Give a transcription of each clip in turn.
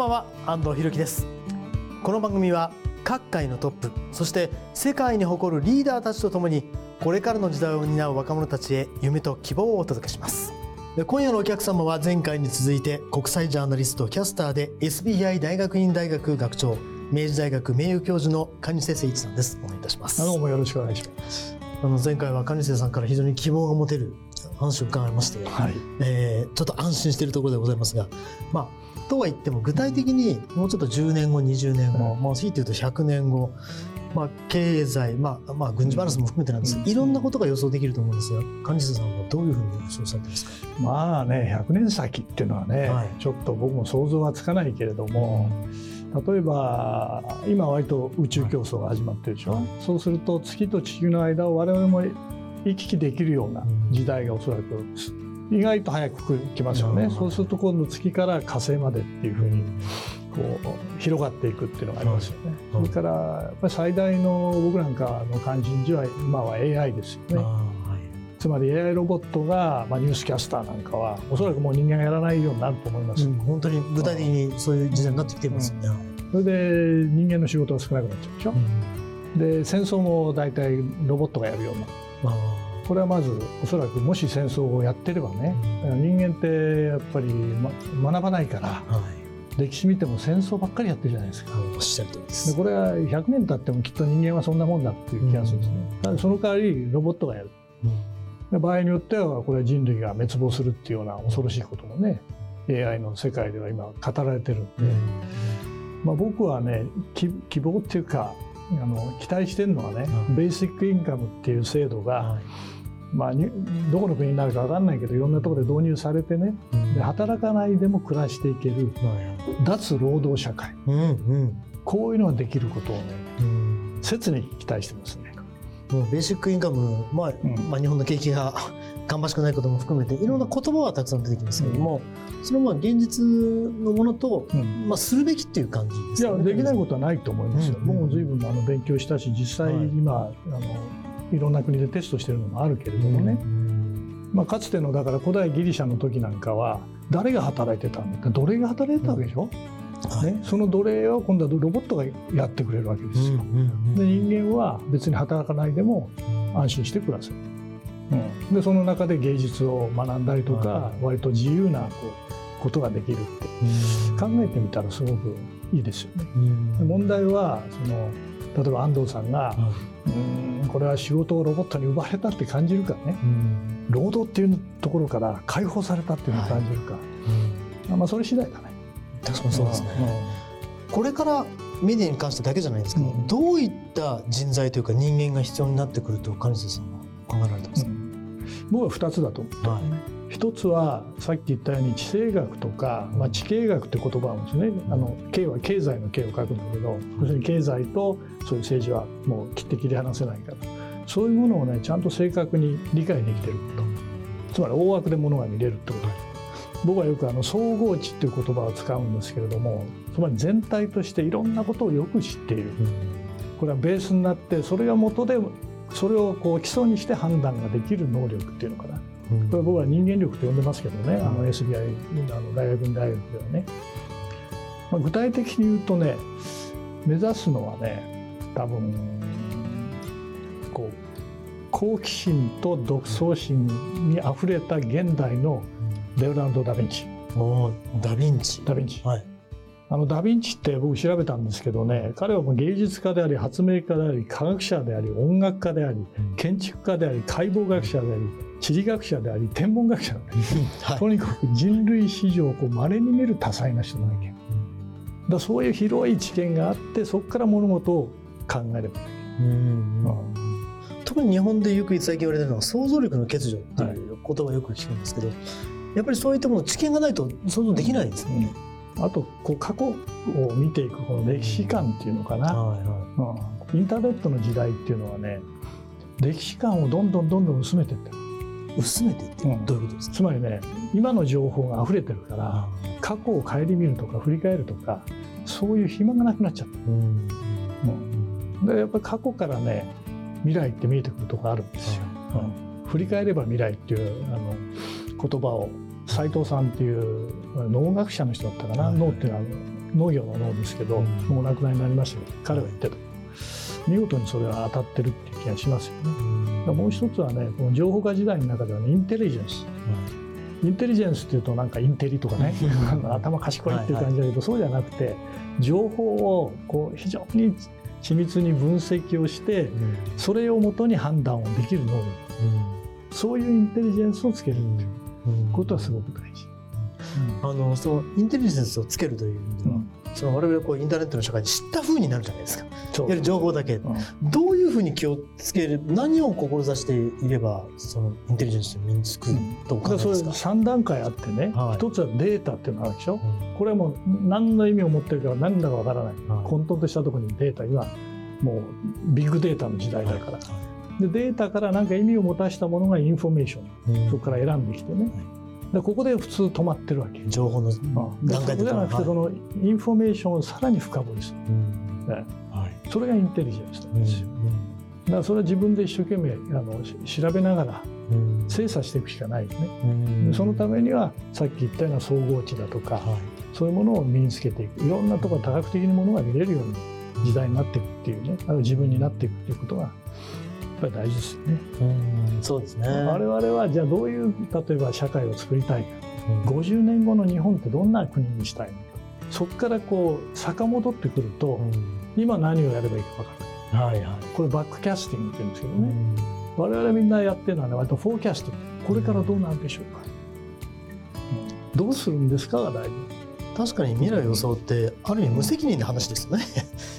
ばんは安藤博樹です。この番組は各界のトップそして世界に誇るリーダーたちとともにこれからの時代を担う若者たちへ夢と希望をお届けします。今夜のお客様は前回に続いて国際ジャーナリストキャスターで SBI 大学院大学学長明治大学名誉教授の蟹瀬誠一さんです。お願いいたします。どうもよろしくお願いします。あの前回は蟹瀬さんから非常に希望が持てる話を伺いまして、はい。えー、ちょっと安心しているところでございますがまあとは言っても具体的にもうちょっと10年後20年後、うん、まあひいて言うと100年後まあ、経済、まあまあ、軍事バランスも含めてなんです。けど、いろんなことが予想できると思うんですが蟹瀬さんはどういうふうに予想されてますか？まあね100年先っていうのはね、はい、ちょっと僕も想像はつかないけれども。例えば今割と宇宙競争が始まってるでしょ、はい、そうすると月と地球の間を我々も行き来できるような時代がおそらく意外と早く来ますよね、そうすると今度月から火星までっていうふうにこう広がっていくっていうのがありますよね、それからやっぱり最大の僕なんかの関心事は今は AI ですよね。つまり AI ロボットが、まあ、ニュースキャスターなんかはおそらくもう人間がやらないようになると思います、うん、本当に具体的にそういう時代になってきてますよね、うん、それで人間の仕事が少なくなっちゃうでしょ、うん、で戦争も大体ロボットがやるようになるこれはまずおそらくもし戦争をやってればね、人間ってやっぱり、ま、学ばないから、はい歴史見ても戦争ばっかりやってるじゃないですか。おっしゃる通りですこれは100年経ってもきっと人間はそんなもんだっていう気がするんですね。うん、その代わりロボットがやる。うん、場合によってはこれは人類が滅亡するっていうような恐ろしいこともね AI の世界では今語られてるんで、うん、まあ、僕はね希望っていうかあの期待してるのはね、ベーシックインカムっていう制度が、まあ、どこの国になるか分かんないけどいろんなところで導入されてね、うん、で働かないでも暮らしていける、脱労働社会、うんうん、こういうのができることをね、うん、切に期待してますね。ベーシックインカム、まあまあ、日本の景気が芳しくないことも含めていろんな言葉はたくさん出てきますけれども、そのまあ現実のものと、まあ、するべきっていう感じですね。いやできないことはないと思いますよ。僕も随分あの勉強したし実際今、はい、あのいろんな国でテストしてるのもあるけれどもね、まあ、かつてのだから古代ギリシャの時なんかは誰が働いてたんだ？奴隷が働いてたわけでしょ、はい、ね、その奴隷は今度はロボットがやってくれるわけですよ。で人間は別に働かない。でも安心して暮らせる。うん、でその中で芸術を学んだりとか、割と自由なこうことができるって。考えてみたらすごくいいですよね。問題はその例えば安藤さんが、うんこれは仕事をロボットに奪われたって感じるかね、労働っていうところから解放されたっていうのを感じるか、はい、まあそれ次第だね。確かにそうですね、これからメディアに関してだけじゃないんですけど、うん、どういった人材というか人間が必要になってくると金瀬さんは考えられてますか、うん、僕は2つだと思って、はい。一つはさっき言ったように地政学とか、まあ、地経学って言葉もですねあの経は経済の経を書くんだけど要するに経済とそういう政治はもう切って切り離せないから。そういうものをねちゃんと正確に理解できてること。つまり大枠でものが見れるってこと。僕はよくあの総合値っていう言葉を使うんですけれどもつまり全体としていろんなことをよく知っている、これはベースになってそれが元でそれをこう基礎にして判断ができる能力っていうのかな。これ僕は人間力と呼んでますけどね、あの SBI あの大学院大学ではね、まあ、具体的に言うとね目指すのはね多分こう好奇心と独創心にあふれた現代のレオナルド・ダ・ヴィンチ。おダ・ヴィンチ。ダ・ヴィンチ、はい、あのダ・ヴィンチって僕調べたんですけどね彼はもう芸術家であり発明家であり科学者であり音楽家であり建築家であり解剖学者であり地理学者であり天文学者であり、はい。とにかく人類史上こう稀に見る多彩な人なわけ。よ。だそういう広い知見があってそこから物事を考えれば。いい。うん特に日本でよく最近言われてるのは想像力の欠如っていう言葉をよく聞くんですけど、やっぱりそういったもの知見がないと想像できないですよね。あとこう過去を見ていくこの歴史観っていうのかな、はいはうん。インターネットの時代っていうのはね歴史観をどんどんどんどん薄めていってる。い。薄めていってうん。どういうことですか？つまりね今の情報が溢れてるから過去を顧みるとか振り返るとかそういう暇がなくなっちゃった、うん。うん。でやっぱり過去からね未来って見えてくるところあるんですよ、うん。振り返れば未来っていうあの言葉を斉藤さんっていう農学者の人だったかな、はい。農っていうのは農業の農ですけど、うん。もうお亡くなりになりました。けど彼は言ってた。見事にそれは当たってるっていう気がしますよね。もう一つはねこの情報化時代の中ではねインテリジェンス。インテリジェンスっていうとなんかインテリとかね頭賢いっていう感じだけど、そうじゃなくて情報をこう非常に緻密に分析をしてそれをもとに判断をできる能力。そういうインテリジェンスをつけるっていうことはすごく大事。あのそのインテリジェンスをつけるという意味では、その我々こうインターネットの社会に知った風になるじゃないですか。いわゆる情報だけ。うん。どういうふうに気をつける何を志していればそのインテリジェンスに身につくとかですか、3段階あってね、はい。一つはデータっていうのがあるでしょ、うん。これはもう何の意味を持ってるか何だかわからない、はい。混沌としたところにデータ今もうビッグデータの時代だから、でデータから何か意味を持たしたものがインフォメーションうん。そこから選んできてね、でここで普通止まってるわけ、情報の段階でじゃなくてそのインフォメーションをさらに深掘りする。うん。ねはい。それがインテリジェンスなんですよ、だからそれは自分で一生懸命あのし調べながらうん。精査していくしかないよね、うん。でそのためにはさっき言ったような総合知だとか、はい。そういうものを身につけていく。いろんなところ多角的にものが見れるように時代になっていくっていうね。あるいは自分になっていくっていうことがぱり大事ですよね。うん。そうですね。我々はじゃあどういう例えば社会を作りたいか。うん。50年後の日本ってどんな国にしたいのか。そこからこう遡ってくると今何をやればいいか分からない。はいはい。これバックキャスティングって言うんですけどね、我々みんなやってるのはね割とフォーキャスティング。これからどうなるでしょうか、うん。どうするんですかが大事、確かに未来予想ってある意味無責任な話ですよね、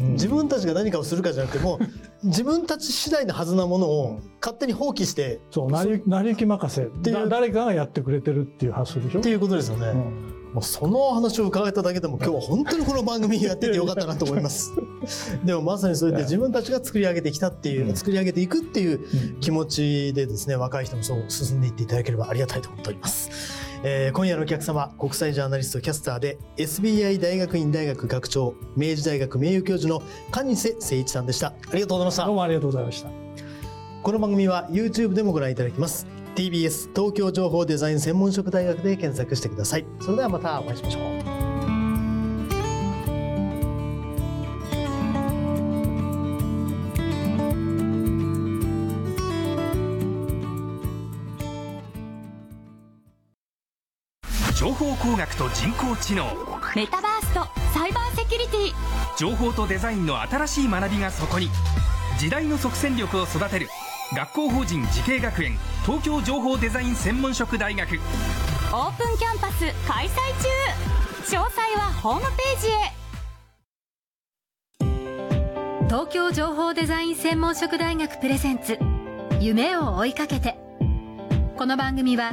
うん。自分たちが何かをするかじゃなくてもう自分たち次第のはずなものを勝手に放棄してそう成り成り行き任せ。ていう。だ誰かがやってくれてるっていう発想でしょ？っていうことですよね、うん。もうその話を伺えただけでも今日は本当にこの番組やっててよかったなと思います。でもまさにそうやって自分たちが作り上げてきたっていう、うん。作り上げていくっていううん。気持ちでですね若い人もそう進んでいっていただければありがたいと思っております、えー今夜のお客様国際ジャーナリストキャスターで SBI 大学院大学学長明治大学名誉教授の蟹瀬誠一さんでした。ありがとうございました。どうもありがとうございました。この番組は YouTube でもご覧いただけます。TBS 東京情報デザイン専門職大学で検索してください。それではまたお会いしましょう報工学と人工知能。メタバースとサイバーセキュリティ。情報とデザインの新しい学びがそこに。時代の即戦力を育てる。学校法人慈恵学園。東京情報デザイン専門職大学。オープンキャンパス開催中。詳細はホームページへ。東京情報デザイン専門職大学プレゼンツ。夢を追いかけて。この番組は